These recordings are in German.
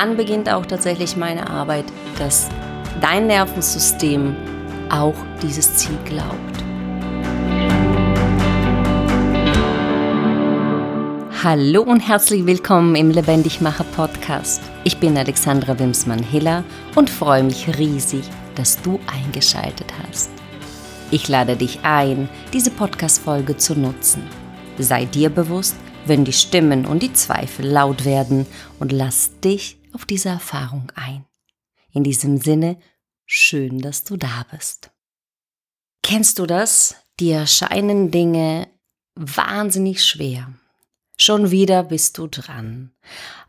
dann beginnt auch tatsächlich meine Arbeit, dass dein Nervensystem auch dieses Ziel glaubt. Hallo und herzlich willkommen im Lebendigmacher Podcast. Ich bin Alexandra Wimsmann-Hiller und freue mich riesig, dass du eingeschaltet hast. Ich lade dich ein, diese Podcast-Folge zu nutzen. Sei dir bewusst, wenn die Stimmen und die Zweifel laut werden und lass dich auf diese Erfahrung ein. In diesem Sinne, schön, dass du da bist. Kennst du das? Dir erscheinen Dinge wahnsinnig schwer. Schon wieder bist du dran.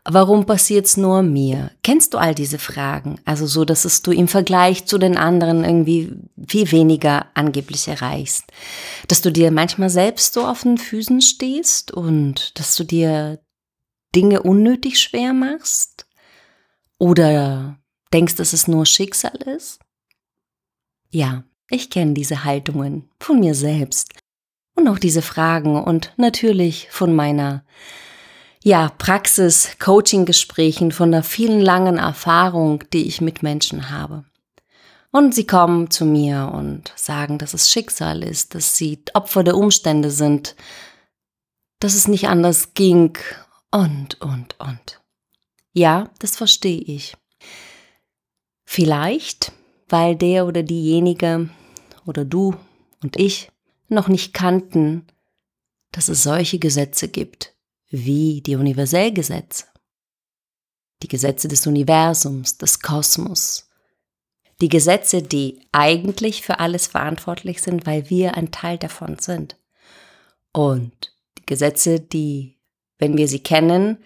Warum passiert's nur mir? Kennst du all diese Fragen? Also so, dass es du im Vergleich zu den anderen irgendwie viel weniger angeblich erreichst. Dass du dir manchmal selbst so auf den Füßen stehst und dass du dir Dinge unnötig schwer machst? Oder denkst, dass es nur Schicksal ist? Ja, ich kenne diese Haltungen von mir selbst und auch diese Fragen und natürlich von meiner ja, Praxis, Coaching-Gesprächen, von der vielen langen Erfahrung, die ich mit Menschen habe. Und sie kommen zu mir und sagen, dass es Schicksal ist, dass sie Opfer der Umstände sind, dass es nicht anders ging und, und, und. Ja, das verstehe ich. Vielleicht, weil der oder diejenige oder du und ich noch nicht kannten, dass es solche Gesetze gibt wie die Universellgesetze, die Gesetze des Universums, des Kosmos, die Gesetze, die eigentlich für alles verantwortlich sind, weil wir ein Teil davon sind. Und die Gesetze, die, wenn wir sie kennen,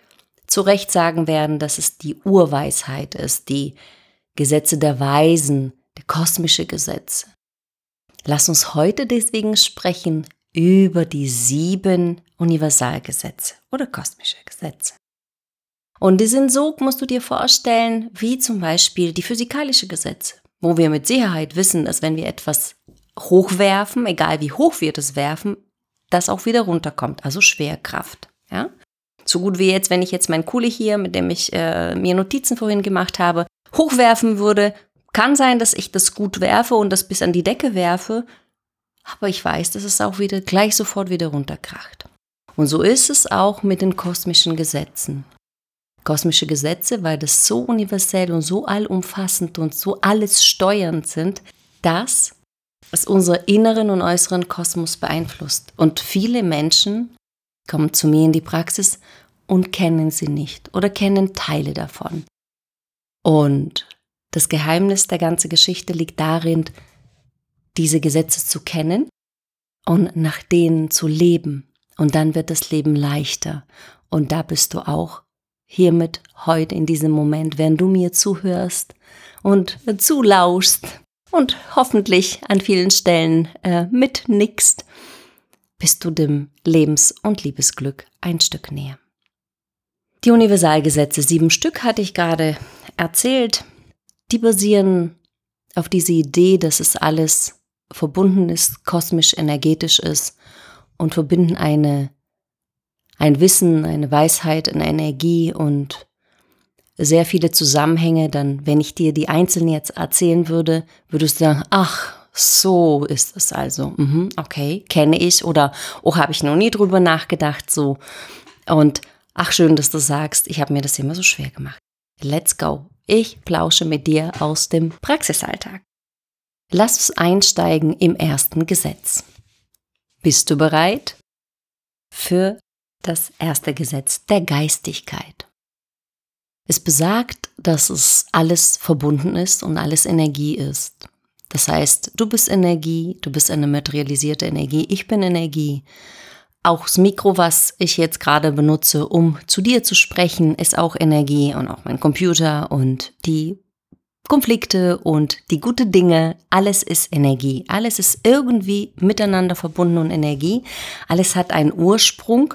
zu Recht sagen werden, dass es die Urweisheit ist, die Gesetze der Weisen, der kosmische Gesetze. Lass uns heute deswegen sprechen über die sieben Universalgesetze oder kosmische Gesetze. Und die sind so, musst du dir vorstellen, wie zum Beispiel die physikalische Gesetze, wo wir mit Sicherheit wissen, dass wenn wir etwas hochwerfen, egal wie hoch wir das werfen, das auch wieder runterkommt, also Schwerkraft. Ja? So gut wie jetzt, wenn ich jetzt mein Kuli hier, mit dem ich äh, mir Notizen vorhin gemacht habe, hochwerfen würde, kann sein, dass ich das gut werfe und das bis an die Decke werfe, aber ich weiß, dass es auch wieder gleich sofort wieder runterkracht. Und so ist es auch mit den kosmischen Gesetzen. Kosmische Gesetze, weil das so universell und so allumfassend und so alles steuernd sind, dass es unseren inneren und äußeren Kosmos beeinflusst. Und viele Menschen kommen zu mir in die Praxis und kennen sie nicht oder kennen Teile davon. Und das Geheimnis der ganzen Geschichte liegt darin, diese Gesetze zu kennen und nach denen zu leben. Und dann wird das Leben leichter. Und da bist du auch hiermit heute in diesem Moment, während du mir zuhörst und zulauschst und hoffentlich an vielen Stellen äh, mitnickst, bist du dem Lebens- und Liebesglück ein Stück näher. Die Universalgesetze, sieben Stück hatte ich gerade erzählt die basieren auf diese Idee, dass es alles verbunden ist, kosmisch energetisch ist und verbinden eine, ein Wissen, eine Weisheit, eine Energie und sehr viele Zusammenhänge, dann, wenn ich dir die einzelnen jetzt erzählen würde, würdest du sagen, ach, so ist es also. Mhm, okay, kenne ich oder oh, habe ich noch nie drüber nachgedacht, so. Und ach, schön, dass du sagst, ich habe mir das immer so schwer gemacht. Let's go. Ich plausche mit dir aus dem Praxisalltag. Lass uns einsteigen im ersten Gesetz. Bist du bereit? Für das erste Gesetz der Geistigkeit. Es besagt, dass es alles verbunden ist und alles Energie ist. Das heißt, du bist Energie, du bist eine materialisierte Energie, ich bin Energie. Auch das Mikro, was ich jetzt gerade benutze, um zu dir zu sprechen, ist auch Energie und auch mein Computer und die Konflikte und die gute Dinge, alles ist Energie. Alles ist irgendwie miteinander verbunden und Energie. Alles hat einen Ursprung.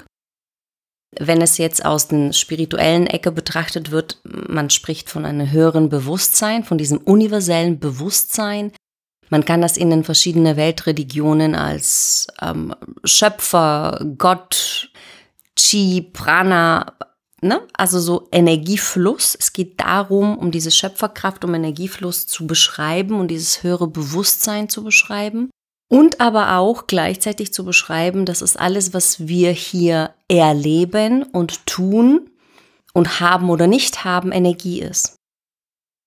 Wenn es jetzt aus den spirituellen Ecke betrachtet wird, man spricht von einem höheren Bewusstsein, von diesem universellen Bewusstsein, man kann das in den verschiedenen Weltreligionen als ähm, Schöpfer, Gott, Chi, Prana, ne? also so Energiefluss. Es geht darum, um diese Schöpferkraft, um Energiefluss zu beschreiben und dieses höhere Bewusstsein zu beschreiben. Und aber auch gleichzeitig zu beschreiben, dass es alles, was wir hier erleben und tun und haben oder nicht haben, Energie ist.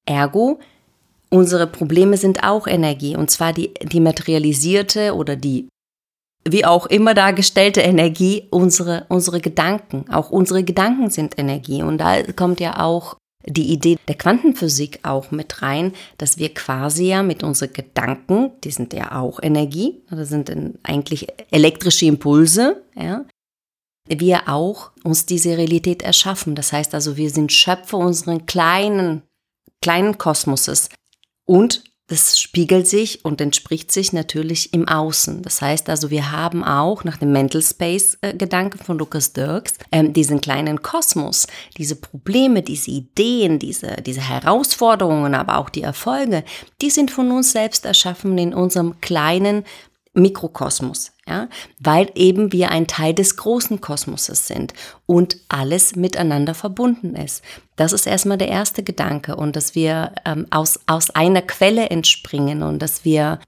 Ergo, unsere Probleme sind auch Energie, und zwar die, die materialisierte oder die wie auch immer dargestellte Energie, unsere, unsere Gedanken. Auch unsere Gedanken sind Energie. Und da kommt ja auch die Idee der Quantenphysik auch mit rein, dass wir quasi ja mit unseren Gedanken, die sind ja auch Energie, das sind eigentlich elektrische Impulse, ja, wir auch uns diese Realität erschaffen. Das heißt also, wir sind Schöpfer unseren kleinen, kleinen Kosmoses und das spiegelt sich und entspricht sich natürlich im Außen. Das heißt also, wir haben auch nach dem Mental Space-Gedanken von Lukas Dirks ähm, diesen kleinen Kosmos, diese Probleme, diese Ideen, diese, diese Herausforderungen, aber auch die Erfolge, die sind von uns selbst erschaffen in unserem kleinen Mikrokosmos, ja, weil eben wir ein Teil des großen Kosmoses sind und alles miteinander verbunden ist. Das ist erstmal der erste Gedanke und dass wir ähm, aus, aus einer Quelle entspringen und dass wir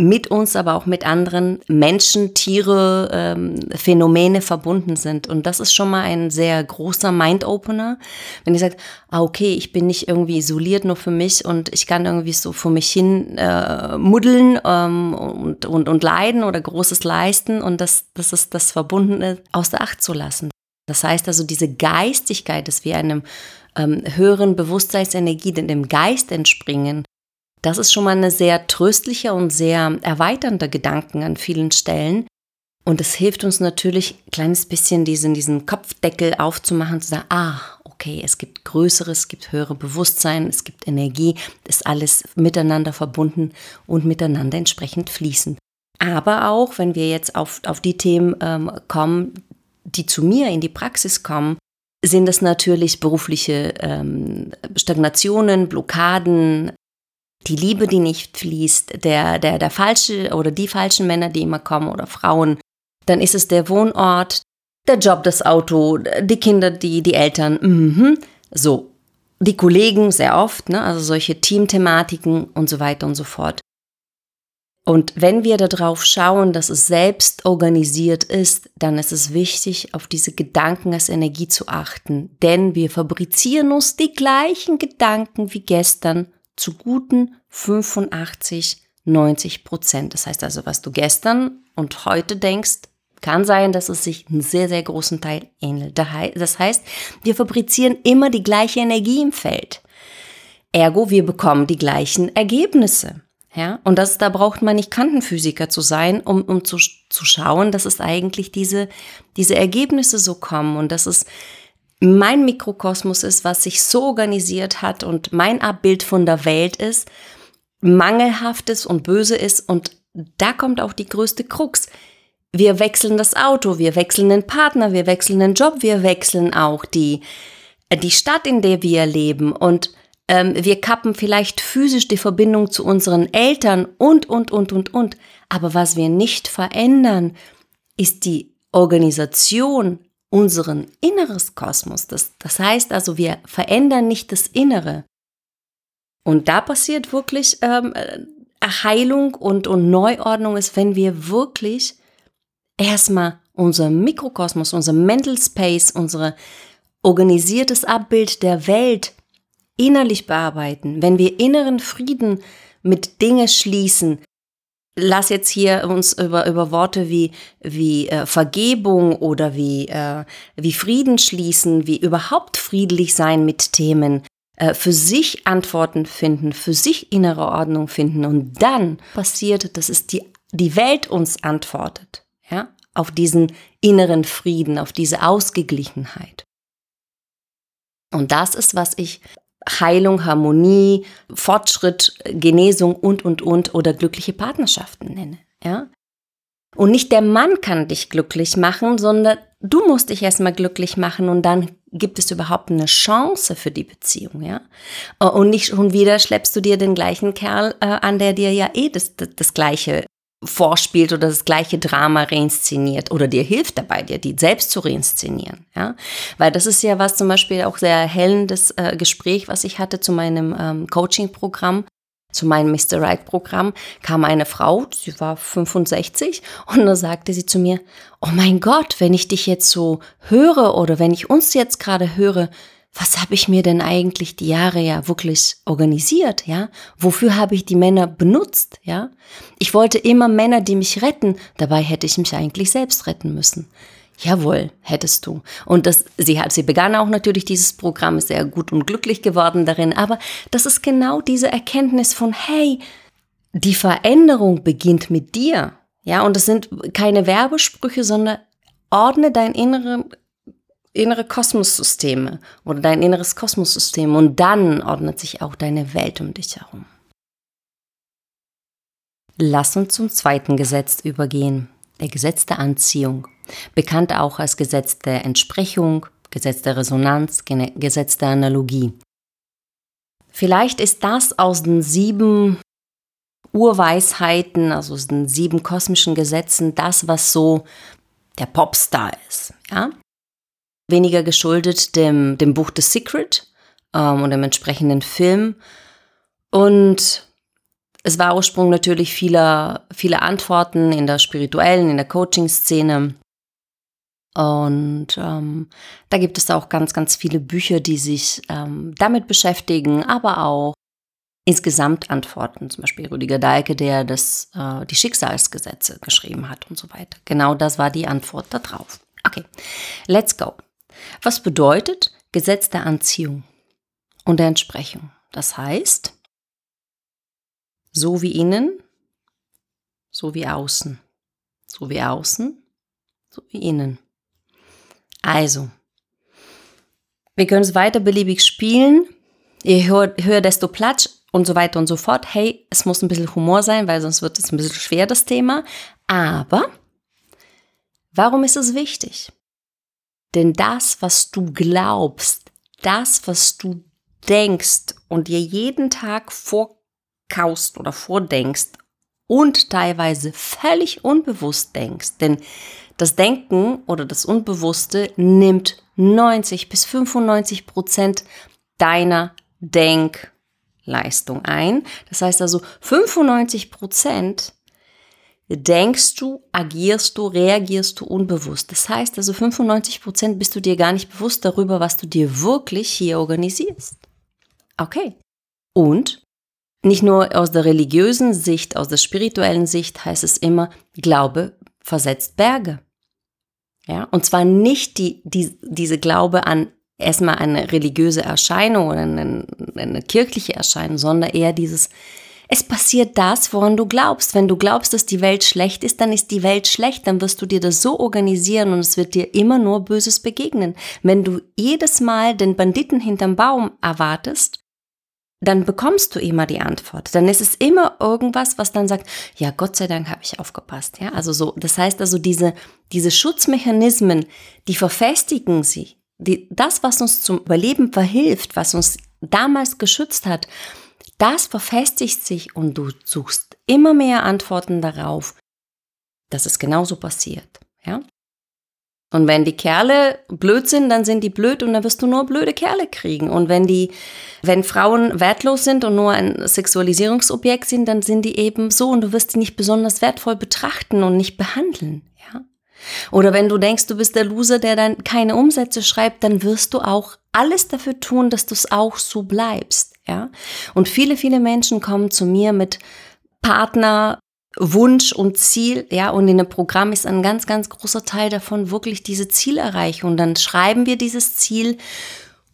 mit uns, aber auch mit anderen Menschen, Tiere, ähm, Phänomene verbunden sind. Und das ist schon mal ein sehr großer Mind-Opener. Wenn ihr sagt, ah, okay, ich bin nicht irgendwie isoliert nur für mich und ich kann irgendwie so vor mich hin äh, muddeln ähm, und, und, und leiden oder Großes leisten und das, das ist das Verbundene außer Acht zu lassen. Das heißt also, diese Geistigkeit, dass wir einem ähm, höheren Bewusstseinsenergie, dem Geist entspringen, das ist schon mal eine sehr tröstliche und sehr erweiternde Gedanken an vielen Stellen. Und es hilft uns natürlich ein kleines bisschen diesen, diesen Kopfdeckel aufzumachen, zu sagen, ah, okay, es gibt Größeres, es gibt höhere Bewusstsein, es gibt Energie, ist alles miteinander verbunden und miteinander entsprechend fließend. Aber auch, wenn wir jetzt auf, auf die Themen ähm, kommen, die zu mir in die Praxis kommen, sind es natürlich berufliche ähm, Stagnationen, Blockaden, die Liebe, die nicht fließt, der, der, der falsche oder die falschen Männer, die immer kommen oder Frauen, dann ist es der Wohnort, der Job, das Auto, die Kinder, die, die Eltern, mhm. so. Die Kollegen sehr oft, ne? also solche Teamthematiken und so weiter und so fort. Und wenn wir darauf schauen, dass es selbst organisiert ist, dann ist es wichtig, auf diese Gedanken als Energie zu achten. Denn wir fabrizieren uns die gleichen Gedanken wie gestern zu guten 85, 90 Prozent. Das heißt also, was du gestern und heute denkst, kann sein, dass es sich einen sehr, sehr großen Teil ähnelt. Das heißt, wir fabrizieren immer die gleiche Energie im Feld. Ergo, wir bekommen die gleichen Ergebnisse. Ja, und das, da braucht man nicht Kantenphysiker zu sein, um, um zu, zu schauen, dass es eigentlich diese, diese Ergebnisse so kommen und dass es mein Mikrokosmos ist, was sich so organisiert hat und mein Abbild von der Welt ist, mangelhaftes und böse ist und da kommt auch die größte Krux. Wir wechseln das Auto, wir wechseln den Partner, wir wechseln den Job, wir wechseln auch die, die Stadt, in der wir leben und ähm, wir kappen vielleicht physisch die Verbindung zu unseren Eltern und, und, und, und, und. Aber was wir nicht verändern, ist die Organisation unseren inneres Kosmos. Das, das heißt also, wir verändern nicht das Innere. Und da passiert wirklich ähm, Heilung und, und Neuordnung ist, wenn wir wirklich erstmal unser Mikrokosmos, unser Mental Space, unser organisiertes Abbild der Welt innerlich bearbeiten, wenn wir inneren Frieden mit Dinge schließen, lass jetzt hier uns über, über Worte wie, wie äh, Vergebung oder wie, äh, wie Frieden schließen, wie überhaupt friedlich sein mit Themen, äh, für sich Antworten finden, für sich innere Ordnung finden und dann passiert, dass es die, die Welt uns antwortet, ja, auf diesen inneren Frieden, auf diese Ausgeglichenheit. Und das ist, was ich Heilung, Harmonie, Fortschritt, Genesung und, und, und oder glückliche Partnerschaften nenne. Ja? Und nicht der Mann kann dich glücklich machen, sondern du musst dich erstmal glücklich machen und dann gibt es überhaupt eine Chance für die Beziehung, ja? Und nicht schon wieder schleppst du dir den gleichen Kerl äh, an, der dir ja eh das, das, das Gleiche vorspielt oder das gleiche Drama reinszeniert oder dir hilft dabei, dir die selbst zu reinszenieren. Ja? Weil das ist ja was zum Beispiel auch sehr erhellendes äh, Gespräch, was ich hatte zu meinem ähm, Coaching-Programm, zu meinem Mr. Right-Programm, kam eine Frau, sie war 65 und da sagte sie zu mir, oh mein Gott, wenn ich dich jetzt so höre oder wenn ich uns jetzt gerade höre, was habe ich mir denn eigentlich die Jahre ja wirklich organisiert, ja? Wofür habe ich die Männer benutzt, ja? Ich wollte immer Männer, die mich retten, dabei hätte ich mich eigentlich selbst retten müssen. Jawohl, hättest du. Und das, sie hat, sie begann auch natürlich dieses Programm, ist sehr gut und glücklich geworden darin, aber das ist genau diese Erkenntnis von, hey, die Veränderung beginnt mit dir. Ja, und das sind keine Werbesprüche, sondern ordne dein inneren innere Kosmossysteme oder dein inneres Kosmossystem und dann ordnet sich auch deine Welt um dich herum. Lass uns zum zweiten Gesetz übergehen, der Gesetz der Anziehung, bekannt auch als Gesetz der Entsprechung, Gesetz der Resonanz, Gesetz der Analogie. Vielleicht ist das aus den sieben Urweisheiten, also aus den sieben kosmischen Gesetzen, das, was so der Popstar ist. Ja? Weniger geschuldet dem, dem Buch The Secret ähm, und dem entsprechenden Film. Und es war Ursprung natürlich vieler, vieler Antworten in der spirituellen, in der Coaching-Szene. Und ähm, da gibt es auch ganz, ganz viele Bücher, die sich ähm, damit beschäftigen, aber auch insgesamt Antworten. Zum Beispiel Rüdiger Dahlke, der das, äh, die Schicksalsgesetze geschrieben hat und so weiter. Genau das war die Antwort darauf. Okay, let's go. Was bedeutet Gesetz der Anziehung und der Entsprechung? Das heißt, so wie innen, so wie außen. So wie außen, so wie innen. Also, wir können es weiter beliebig spielen. Je höher, höher, desto Platsch und so weiter und so fort. Hey, es muss ein bisschen Humor sein, weil sonst wird es ein bisschen schwer, das Thema. Aber warum ist es wichtig? Denn das, was du glaubst, das, was du denkst und dir jeden Tag vorkaust oder vordenkst und teilweise völlig unbewusst denkst, denn das Denken oder das Unbewusste nimmt 90 bis 95 Prozent deiner Denkleistung ein. Das heißt also 95 Prozent denkst du, agierst du, reagierst du unbewusst. Das heißt also 95 Prozent bist du dir gar nicht bewusst darüber, was du dir wirklich hier organisierst. Okay. Und nicht nur aus der religiösen Sicht, aus der spirituellen Sicht heißt es immer, Glaube versetzt Berge. Ja, und zwar nicht die, die, diese Glaube an erstmal eine religiöse Erscheinung oder eine, eine kirchliche Erscheinung, sondern eher dieses, es passiert das, woran du glaubst. Wenn du glaubst, dass die Welt schlecht ist, dann ist die Welt schlecht, dann wirst du dir das so organisieren und es wird dir immer nur Böses begegnen. Wenn du jedes Mal den Banditen hinterm Baum erwartest, dann bekommst du immer die Antwort. Dann ist es immer irgendwas, was dann sagt, ja, Gott sei Dank habe ich aufgepasst. Ja, also so, das heißt also diese, diese Schutzmechanismen, die verfestigen sie. Die, das, was uns zum Überleben verhilft, was uns damals geschützt hat, das verfestigt sich und du suchst immer mehr Antworten darauf, dass es genauso passiert. Ja? Und wenn die Kerle blöd sind, dann sind die blöd und dann wirst du nur blöde Kerle kriegen. Und wenn die, wenn Frauen wertlos sind und nur ein Sexualisierungsobjekt sind, dann sind die eben so und du wirst die nicht besonders wertvoll betrachten und nicht behandeln. Ja? Oder wenn du denkst, du bist der Loser, der dann keine Umsätze schreibt, dann wirst du auch alles dafür tun, dass du es auch so bleibst ja. Und viele, viele Menschen kommen zu mir mit Partner, Wunsch und Ziel, ja, und in dem Programm ist ein ganz, ganz großer Teil davon wirklich diese Zielerreichung. Dann schreiben wir dieses Ziel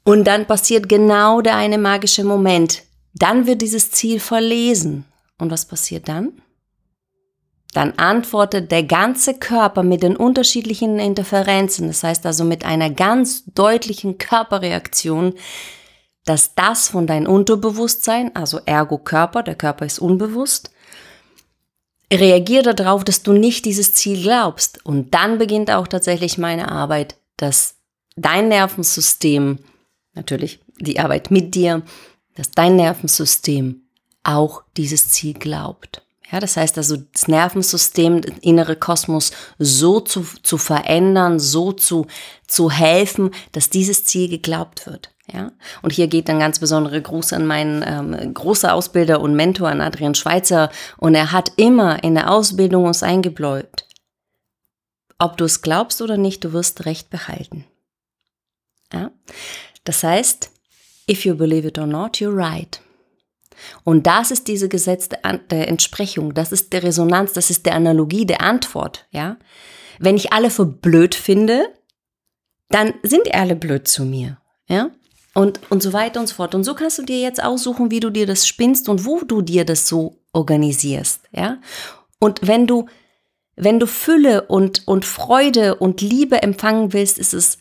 und dann passiert genau der eine magische Moment. Dann wird dieses Ziel verlesen. Und was passiert dann? Dann antwortet der ganze Körper mit den unterschiedlichen Interferenzen, das heißt also mit einer ganz deutlichen Körperreaktion, dass das von deinem Unterbewusstsein, also ergo Körper, der Körper ist unbewusst, reagiert darauf, dass du nicht dieses Ziel glaubst. Und dann beginnt auch tatsächlich meine Arbeit, dass dein Nervensystem, natürlich die Arbeit mit dir, dass dein Nervensystem auch dieses Ziel glaubt. Ja, das heißt also, das Nervensystem, der innere Kosmos so zu, zu verändern, so zu, zu helfen, dass dieses Ziel geglaubt wird. Ja, und hier geht ein ganz besonderer Gruß an meinen ähm, großen Ausbilder und Mentor, an Adrian Schweitzer. Und er hat immer in der Ausbildung uns eingebläut, ob du es glaubst oder nicht, du wirst Recht behalten. Ja? Das heißt, if you believe it or not, you're right. Und das ist diese Gesetz der Entsprechung, das ist der Resonanz, das ist der Analogie der Antwort, ja. Wenn ich alle für blöd finde, dann sind alle blöd zu mir, ja. Und, und so weiter und so fort. Und so kannst du dir jetzt aussuchen, wie du dir das spinnst und wo du dir das so organisierst, ja. Und wenn du, wenn du Fülle und, und Freude und Liebe empfangen willst, ist es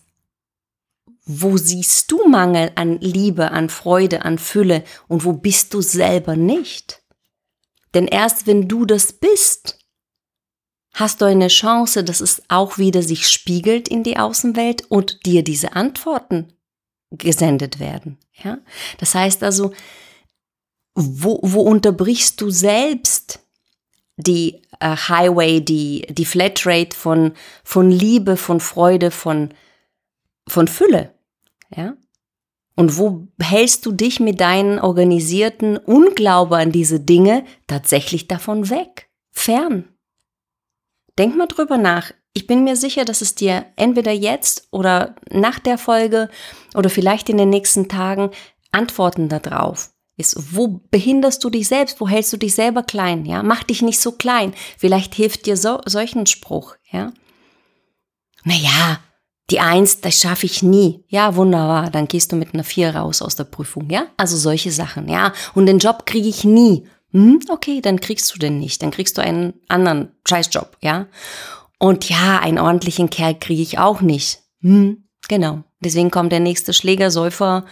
wo siehst du Mangel an Liebe, an Freude, an Fülle und wo bist du selber nicht? Denn erst wenn du das bist, hast du eine Chance, dass es auch wieder sich spiegelt in die Außenwelt und dir diese Antworten gesendet werden. Ja? Das heißt also, wo, wo unterbrichst du selbst die äh, Highway, die, die Flatrate von, von Liebe, von Freude, von, von Fülle? Ja? Und wo hältst du dich mit deinen organisierten Unglaube an diese Dinge tatsächlich davon weg? Fern. Denk mal drüber nach. Ich bin mir sicher, dass es dir entweder jetzt oder nach der Folge oder vielleicht in den nächsten Tagen Antworten darauf ist. Wo behinderst du dich selbst? Wo hältst du dich selber klein? Ja, mach dich nicht so klein. Vielleicht hilft dir so, solchen Spruch. Ja, naja, die Eins, das schaffe ich nie. Ja, wunderbar. Dann gehst du mit einer Vier raus aus der Prüfung. Ja, also solche Sachen. Ja, und den Job kriege ich nie. Hm, okay, dann kriegst du den nicht. Dann kriegst du einen anderen Scheißjob. Ja, und ja, einen ordentlichen Kerl kriege ich auch nicht. Hm, genau. Deswegen kommt der nächste Schläger, Säufer,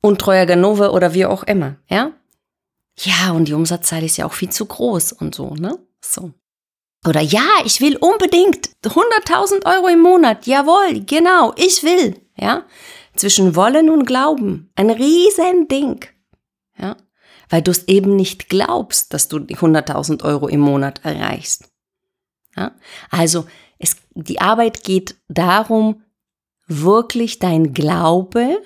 untreuer Ganove oder wie auch immer. Ja, ja, und die Umsatzzahl ist ja auch viel zu groß und so, ne? So. Oder ja, ich will unbedingt 100.000 Euro im Monat. Jawohl, genau, ich will. Ja, zwischen Wollen und Glauben. Ein riesen Ding. Ja, weil du es eben nicht glaubst, dass du die 100.000 Euro im Monat erreichst. Ja, also es, die Arbeit geht darum, wirklich dein Glaube,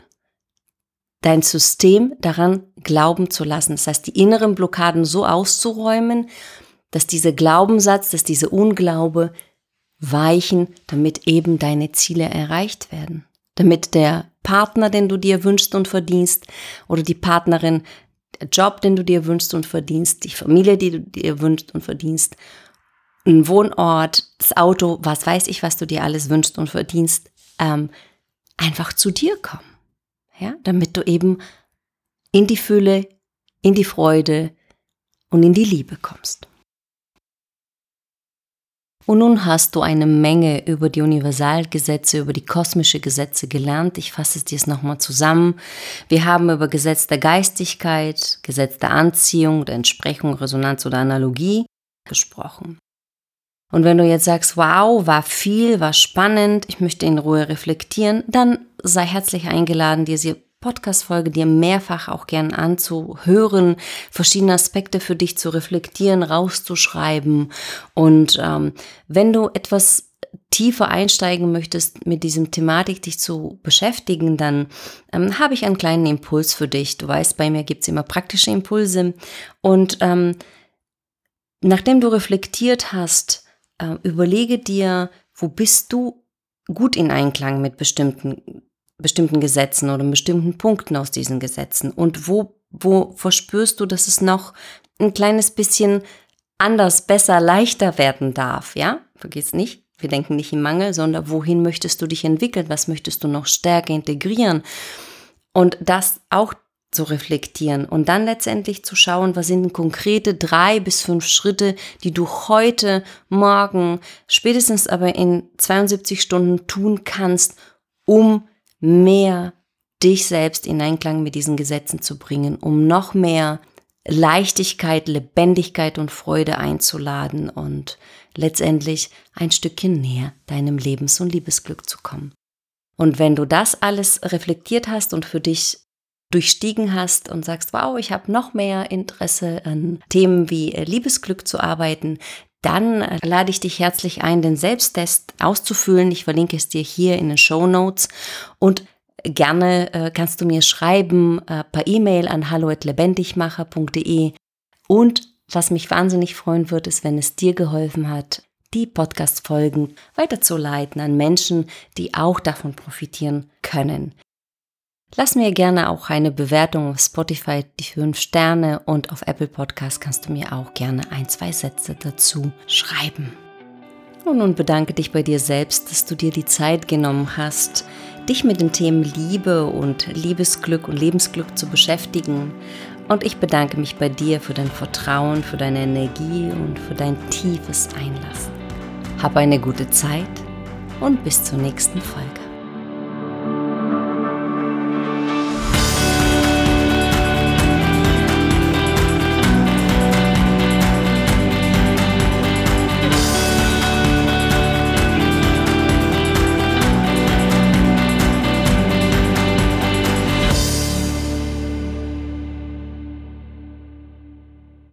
dein System daran glauben zu lassen. Das heißt, die inneren Blockaden so auszuräumen, dass dieser Glaubenssatz, dass diese Unglaube weichen, damit eben deine Ziele erreicht werden. Damit der Partner, den du dir wünschst und verdienst, oder die Partnerin, der Job, den du dir wünschst und verdienst, die Familie, die du dir wünschst und verdienst, ein Wohnort, das Auto, was weiß ich, was du dir alles wünschst und verdienst, ähm, einfach zu dir kommen. Ja, damit du eben in die Fülle, in die Freude und in die Liebe kommst. Und nun hast du eine Menge über die Universalgesetze, über die kosmische Gesetze gelernt. Ich fasse es dir jetzt nochmal zusammen. Wir haben über Gesetz der Geistigkeit, Gesetz der Anziehung, der Entsprechung, Resonanz oder Analogie gesprochen. Und wenn du jetzt sagst, wow, war viel, war spannend, ich möchte in Ruhe reflektieren, dann sei herzlich eingeladen, dir Podcast-Folge dir mehrfach auch gern anzuhören, verschiedene Aspekte für dich zu reflektieren, rauszuschreiben. Und ähm, wenn du etwas tiefer einsteigen möchtest, mit diesem Thematik dich zu beschäftigen, dann ähm, habe ich einen kleinen Impuls für dich. Du weißt, bei mir gibt es immer praktische Impulse. Und ähm, nachdem du reflektiert hast, äh, überlege dir, wo bist du gut in Einklang mit bestimmten bestimmten Gesetzen oder bestimmten Punkten aus diesen Gesetzen? Und wo, wo verspürst du, dass es noch ein kleines bisschen anders, besser, leichter werden darf? Ja, vergiss nicht. Wir denken nicht im Mangel, sondern wohin möchtest du dich entwickeln? Was möchtest du noch stärker integrieren? Und das auch zu reflektieren und dann letztendlich zu schauen, was sind konkrete drei bis fünf Schritte, die du heute, morgen, spätestens aber in 72 Stunden tun kannst, um mehr dich selbst in Einklang mit diesen Gesetzen zu bringen, um noch mehr Leichtigkeit, Lebendigkeit und Freude einzuladen und letztendlich ein Stückchen näher deinem Lebens- und Liebesglück zu kommen. Und wenn du das alles reflektiert hast und für dich durchstiegen hast und sagst, wow, ich habe noch mehr Interesse an Themen wie äh, Liebesglück zu arbeiten, dann äh, lade ich dich herzlich ein, den Selbsttest auszufüllen. Ich verlinke es dir hier in den Show Notes und gerne äh, kannst du mir schreiben per E-Mail an hallo@lebendigmacher.de und was mich wahnsinnig freuen wird, ist, wenn es dir geholfen hat, die Podcast-Folgen weiterzuleiten an Menschen, die auch davon profitieren können. Lass mir gerne auch eine Bewertung auf Spotify, die 5 Sterne und auf Apple Podcast kannst du mir auch gerne ein, zwei Sätze dazu schreiben. Und nun bedanke dich bei dir selbst, dass du dir die Zeit genommen hast, dich mit den Themen Liebe und Liebesglück und Lebensglück zu beschäftigen. Und ich bedanke mich bei dir für dein Vertrauen, für deine Energie und für dein tiefes Einlassen. Hab eine gute Zeit und bis zur nächsten Folge.